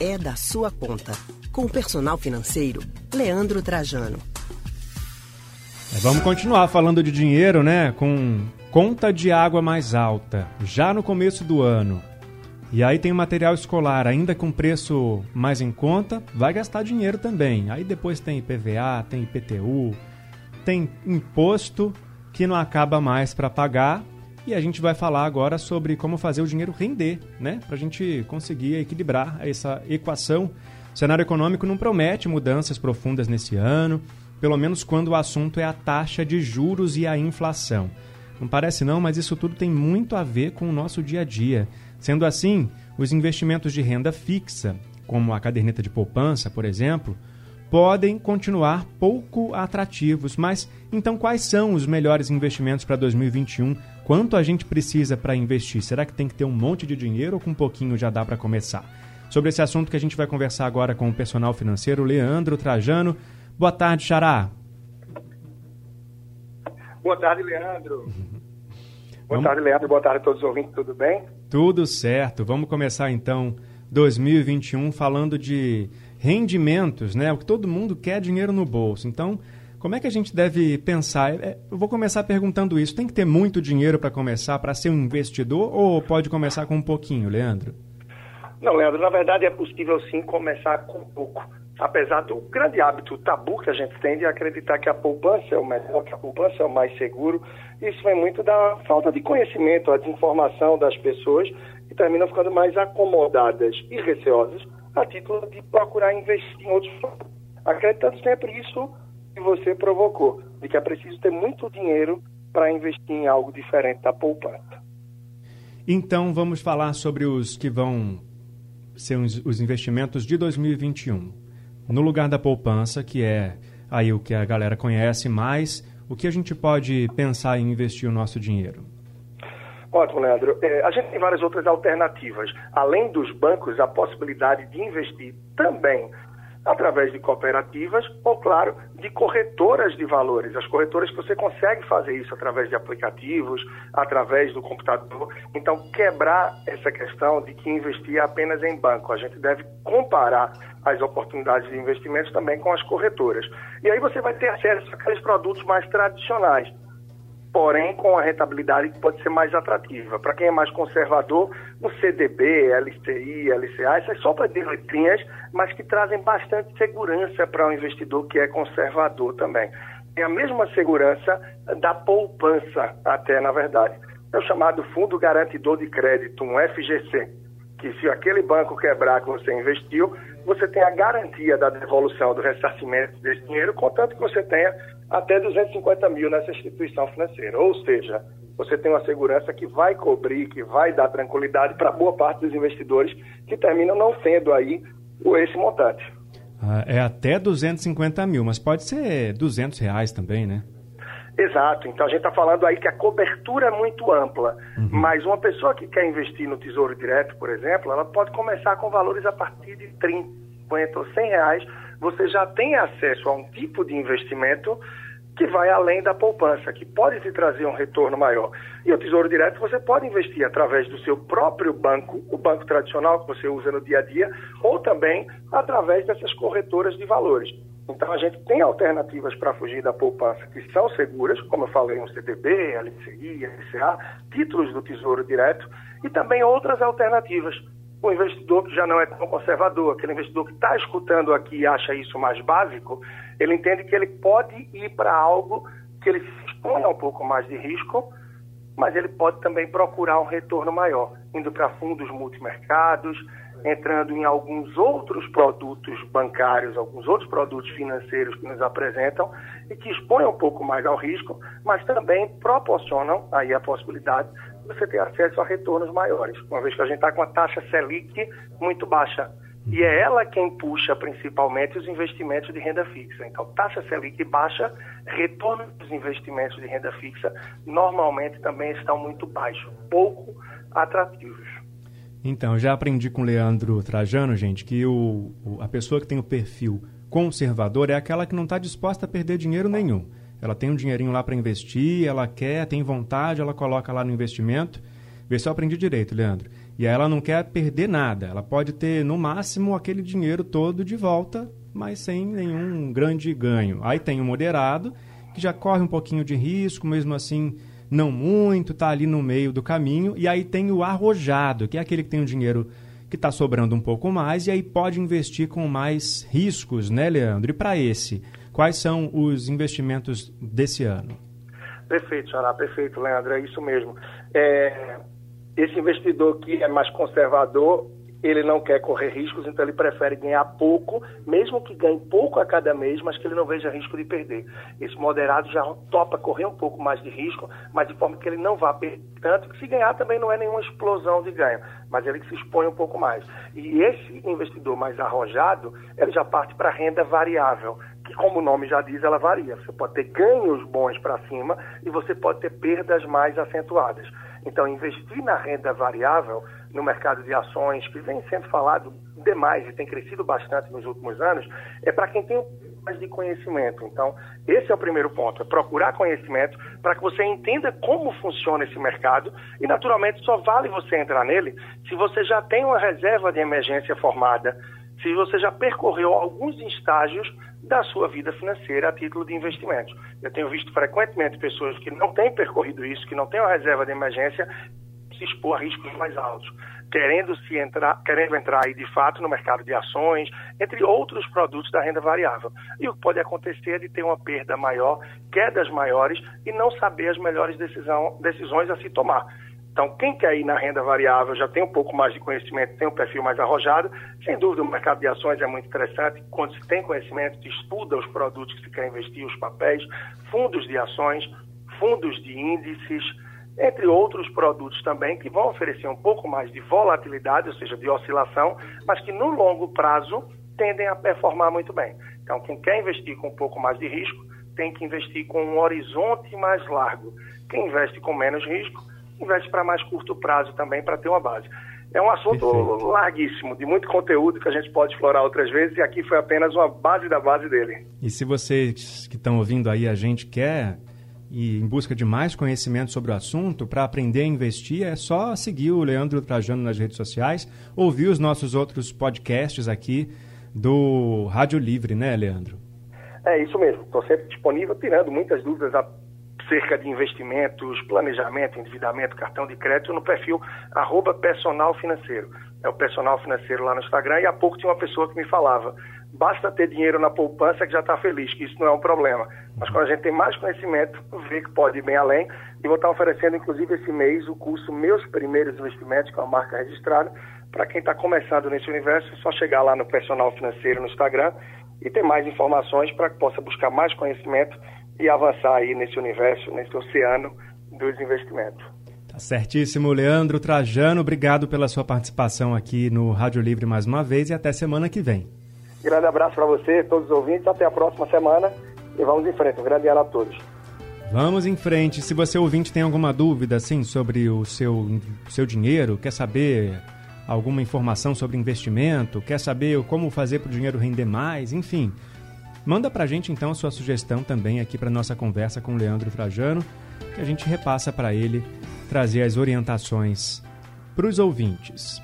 É da sua conta. Com o personal financeiro, Leandro Trajano. É, vamos continuar falando de dinheiro, né? Com conta de água mais alta, já no começo do ano. E aí tem o material escolar, ainda com preço mais em conta, vai gastar dinheiro também. Aí depois tem IPVA, tem IPTU, tem imposto que não acaba mais para pagar. E a gente vai falar agora sobre como fazer o dinheiro render, né? Para a gente conseguir equilibrar essa equação. O cenário econômico não promete mudanças profundas nesse ano, pelo menos quando o assunto é a taxa de juros e a inflação. Não parece não, mas isso tudo tem muito a ver com o nosso dia a dia. Sendo assim, os investimentos de renda fixa, como a caderneta de poupança, por exemplo, podem continuar pouco atrativos. Mas então, quais são os melhores investimentos para 2021? Quanto a gente precisa para investir? Será que tem que ter um monte de dinheiro ou com um pouquinho já dá para começar? Sobre esse assunto que a gente vai conversar agora com o personal financeiro Leandro Trajano. Boa tarde, Xará. Boa tarde, Leandro. Boa Vamos... tarde, Leandro. Boa tarde a todos os ouvintes. Tudo bem? Tudo certo. Vamos começar então 2021 falando de rendimentos, né? O que todo mundo quer é dinheiro no bolso. Então, como é que a gente deve pensar? É, eu vou começar perguntando isso. Tem que ter muito dinheiro para começar, para ser um investidor, ou pode começar com um pouquinho, Leandro? Não, Leandro, na verdade é possível sim começar com pouco. Apesar do grande hábito tabu que a gente tem de acreditar que a poupança é o melhor, que a poupança é o mais seguro, isso vem muito da falta de conhecimento, a desinformação das pessoas que terminam ficando mais acomodadas e receosas a título de procurar investir em outros acreditando sempre isso que você provocou, de que é preciso ter muito dinheiro para investir em algo diferente da poupança. Então vamos falar sobre os que vão ser os investimentos de 2021. No lugar da poupança, que é aí o que a galera conhece mais, o que a gente pode pensar em investir o nosso dinheiro? Ótimo, Leandro. É, a gente tem várias outras alternativas. Além dos bancos, a possibilidade de investir também através de cooperativas ou, claro, de corretoras de valores. As corretoras que você consegue fazer isso através de aplicativos, através do computador. Então, quebrar essa questão de que investir é apenas em banco. A gente deve comparar as oportunidades de investimentos também com as corretoras. E aí você vai ter acesso àqueles produtos mais tradicionais porém com a rentabilidade que pode ser mais atrativa. Para quem é mais conservador, no CDB, LCI, LCA, essas para letrinhas, mas que trazem bastante segurança para o um investidor que é conservador também. Tem a mesma segurança da poupança, até na verdade. É o chamado Fundo Garantidor de Crédito, um FGC, que se aquele banco quebrar que você investiu, você tem a garantia da devolução do ressarcimento desse dinheiro, contanto que você tenha até 250 mil nessa instituição financeira. Ou seja, você tem uma segurança que vai cobrir, que vai dar tranquilidade para boa parte dos investidores que terminam não tendo aí esse montante. Ah, é até 250 mil, mas pode ser 200 reais também, né? Exato. Então a gente está falando aí que a cobertura é muito ampla. Uhum. Mas uma pessoa que quer investir no Tesouro Direto, por exemplo, ela pode começar com valores a partir de 30, 50 ou 100 reais. Você já tem acesso a um tipo de investimento que vai além da poupança, que pode te trazer um retorno maior. E o Tesouro Direto você pode investir através do seu próprio banco, o banco tradicional que você usa no dia a dia, ou também através dessas corretoras de valores. Então a gente tem alternativas para fugir da poupança que são seguras, como eu falei, um CDB, LCI, LCA, títulos do Tesouro Direto e também outras alternativas. O investidor que já não é tão conservador, aquele investidor que está escutando aqui e acha isso mais básico, ele entende que ele pode ir para algo que ele se expõe a um pouco mais de risco, mas ele pode também procurar um retorno maior, indo para fundos multimercados, entrando em alguns outros produtos bancários, alguns outros produtos financeiros que nos apresentam e que expõem um pouco mais ao risco, mas também proporcionam aí a possibilidade de você ter acesso a retornos maiores, uma vez que a gente está com a taxa Selic muito baixa. E é ela quem puxa principalmente os investimentos de renda fixa. Então, taxa Selic baixa, retorno dos investimentos de renda fixa normalmente também estão muito baixos, pouco atrativos. Então, já aprendi com o Leandro Trajano, gente, que o, a pessoa que tem o perfil conservador é aquela que não está disposta a perder dinheiro nenhum. Ela tem um dinheirinho lá para investir, ela quer, tem vontade, ela coloca lá no investimento. Vê se eu aprendi direito, Leandro. E ela não quer perder nada. Ela pode ter, no máximo, aquele dinheiro todo de volta, mas sem nenhum grande ganho. Aí tem o moderado, que já corre um pouquinho de risco, mesmo assim não muito, está ali no meio do caminho. E aí tem o arrojado, que é aquele que tem o dinheiro que está sobrando um pouco mais e aí pode investir com mais riscos, né, Leandro? E para esse, quais são os investimentos desse ano? Perfeito, Xará, perfeito, Leandro, é isso mesmo. É, esse investidor que é mais conservador, ele não quer correr riscos, então ele prefere ganhar pouco, mesmo que ganhe pouco a cada mês, mas que ele não veja risco de perder. Esse moderado já topa correr um pouco mais de risco, mas de forma que ele não vá perder tanto, que se ganhar também não é nenhuma explosão de ganho, mas ele se expõe um pouco mais. E esse investidor mais arrojado, ele já parte para renda variável, que como o nome já diz, ela varia. Você pode ter ganhos bons para cima e você pode ter perdas mais acentuadas. Então, investir na renda variável no mercado de ações, que vem sendo falado demais e tem crescido bastante nos últimos anos, é para quem tem mais de conhecimento. Então, esse é o primeiro ponto, é procurar conhecimento para que você entenda como funciona esse mercado e, naturalmente, só vale você entrar nele se você já tem uma reserva de emergência formada, se você já percorreu alguns estágios da sua vida financeira a título de investimento. Eu tenho visto frequentemente pessoas que não têm percorrido isso, que não têm uma reserva de emergência, se expor a riscos mais altos, querendo se entrar, querendo entrar aí de fato no mercado de ações, entre outros produtos da renda variável. E o que pode acontecer é de ter uma perda maior, quedas maiores e não saber as melhores decisão, decisões a se tomar. Então, quem quer ir na renda variável já tem um pouco mais de conhecimento, tem um perfil mais arrojado. Sem dúvida, o mercado de ações é muito interessante. Quando se tem conhecimento, se estuda os produtos que se quer investir, os papéis, fundos de ações, fundos de índices, entre outros produtos também que vão oferecer um pouco mais de volatilidade, ou seja, de oscilação, mas que no longo prazo tendem a performar muito bem. Então, quem quer investir com um pouco mais de risco, tem que investir com um horizonte mais largo. Quem investe com menos risco, investe para mais curto prazo também, para ter uma base. É um assunto Perfeito. larguíssimo, de muito conteúdo que a gente pode explorar outras vezes, e aqui foi apenas uma base da base dele. E se vocês que estão ouvindo aí a gente quer e em busca de mais conhecimento sobre o assunto, para aprender a investir, é só seguir o Leandro Trajano nas redes sociais, ouvir os nossos outros podcasts aqui do Rádio Livre, né, Leandro? É isso mesmo. Estou sempre disponível, tirando muitas dúvidas acerca de investimentos, planejamento, endividamento, cartão de crédito no perfil arroba personal financeiro. É o personal financeiro lá no Instagram e há pouco tinha uma pessoa que me falava basta ter dinheiro na poupança que já está feliz, que isso não é um problema. Mas quando a gente tem mais conhecimento, vê que pode ir bem além. E vou estar oferecendo, inclusive, esse mês o curso Meus Primeiros Investimentos, com a marca registrada. Para quem está começando nesse universo, é só chegar lá no Personal Financeiro no Instagram e ter mais informações para que possa buscar mais conhecimento e avançar aí nesse universo, nesse oceano dos investimentos. Tá certíssimo, Leandro Trajano. Obrigado pela sua participação aqui no Rádio Livre mais uma vez e até semana que vem. Grande abraço para você, todos os ouvintes. Até a próxima semana e vamos em frente. Um grande ano a todos. Vamos em frente. Se você ouvinte tem alguma dúvida assim sobre o seu, seu dinheiro, quer saber alguma informação sobre investimento, quer saber como fazer para o dinheiro render mais, enfim, manda para a gente então a sua sugestão também aqui para nossa conversa com o Leandro Trajano, que a gente repassa para ele trazer as orientações para os ouvintes.